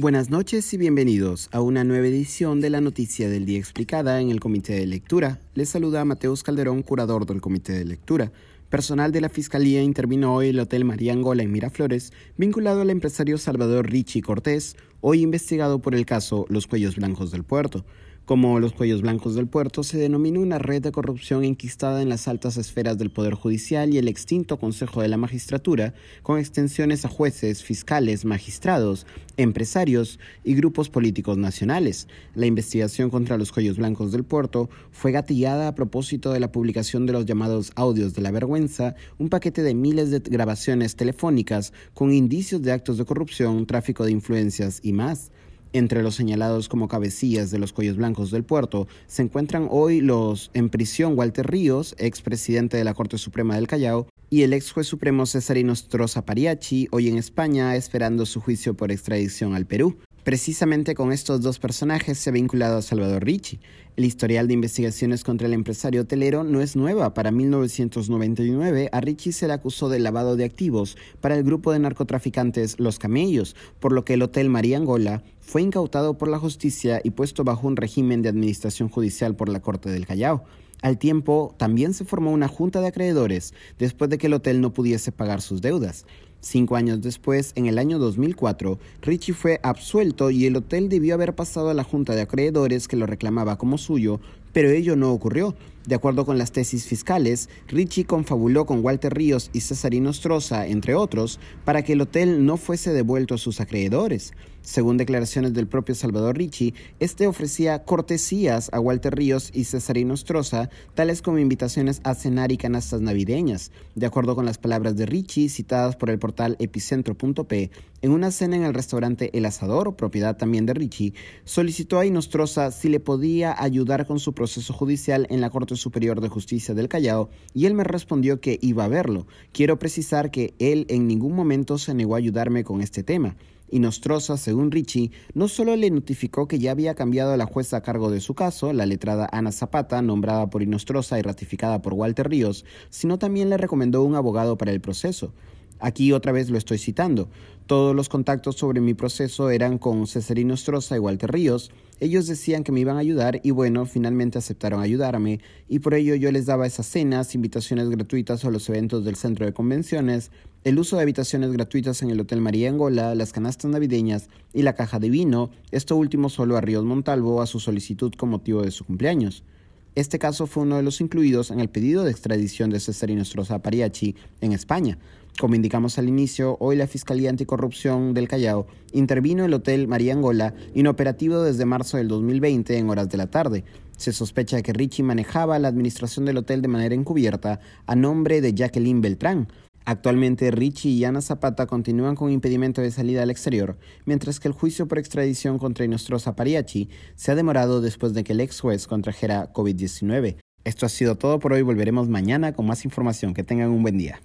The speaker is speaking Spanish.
Buenas noches y bienvenidos a una nueva edición de la Noticia del Día Explicada en el Comité de Lectura. Les saluda Mateus Calderón, curador del Comité de Lectura. Personal de la Fiscalía intervino hoy el Hotel María Angola en Miraflores, vinculado al empresario Salvador Richie Cortés, hoy investigado por el caso Los Cuellos Blancos del Puerto. Como los cuellos blancos del puerto, se denomina una red de corrupción enquistada en las altas esferas del Poder Judicial y el extinto Consejo de la Magistratura, con extensiones a jueces, fiscales, magistrados, empresarios y grupos políticos nacionales. La investigación contra los cuellos blancos del puerto fue gatillada a propósito de la publicación de los llamados audios de la vergüenza, un paquete de miles de grabaciones telefónicas con indicios de actos de corrupción, tráfico de influencias y más. Entre los señalados como cabecillas de los cuellos blancos del puerto se encuentran hoy los en prisión Walter Ríos, expresidente de la Corte Suprema del Callao, y el ex juez supremo Cesarino Stroza Pariachi, hoy en España esperando su juicio por extradición al Perú. Precisamente con estos dos personajes se ha vinculado a Salvador Ricci. El historial de investigaciones contra el empresario hotelero no es nueva. Para 1999, a Ricci se le acusó de lavado de activos para el grupo de narcotraficantes Los Camellos, por lo que el Hotel María Angola fue incautado por la justicia y puesto bajo un régimen de administración judicial por la Corte del Callao. Al tiempo, también se formó una junta de acreedores después de que el hotel no pudiese pagar sus deudas. Cinco años después, en el año 2004, Richie fue absuelto y el hotel debió haber pasado a la junta de acreedores que lo reclamaba como suyo, pero ello no ocurrió. De acuerdo con las tesis fiscales, Richie confabuló con Walter Ríos y Cesarino Stroza, entre otros, para que el hotel no fuese devuelto a sus acreedores. Según declaraciones del propio Salvador Richie, este ofrecía cortesías a Walter Ríos y Cesarino Stroza, tales como invitaciones a cenar y canastas navideñas. De acuerdo con las palabras de Richie, citadas por el portal epicentro.p, en una cena en el restaurante El Asador, propiedad también de Richie, solicitó a Inostroza si le podía ayudar con su proceso judicial en la Corte Superior de Justicia del Callao y él me respondió que iba a verlo. Quiero precisar que él en ningún momento se negó a ayudarme con este tema. Y según Richie, no solo le notificó que ya había cambiado a la jueza a cargo de su caso, la letrada Ana Zapata, nombrada por Inostroza y ratificada por Walter Ríos, sino también le recomendó un abogado para el proceso. Aquí otra vez lo estoy citando. Todos los contactos sobre mi proceso eran con Cesarino Stroza y Walter Ríos. Ellos decían que me iban a ayudar y bueno, finalmente aceptaron ayudarme y por ello yo les daba esas cenas, invitaciones gratuitas a los eventos del centro de convenciones, el uso de habitaciones gratuitas en el Hotel María Angola, las canastas navideñas y la caja de vino, esto último solo a Ríos Montalvo a su solicitud con motivo de su cumpleaños. Este caso fue uno de los incluidos en el pedido de extradición de Cesarino Stroza Pariachi en España. Como indicamos al inicio, hoy la Fiscalía Anticorrupción del Callao intervino el Hotel María Angola, inoperativo desde marzo del 2020 en horas de la tarde. Se sospecha que Richie manejaba la administración del hotel de manera encubierta a nombre de Jacqueline Beltrán. Actualmente Richie y Ana Zapata continúan con impedimento de salida al exterior, mientras que el juicio por extradición contra Inostroza Pariachi se ha demorado después de que el ex juez contrajera COVID-19. Esto ha sido todo por hoy, volveremos mañana con más información. Que tengan un buen día.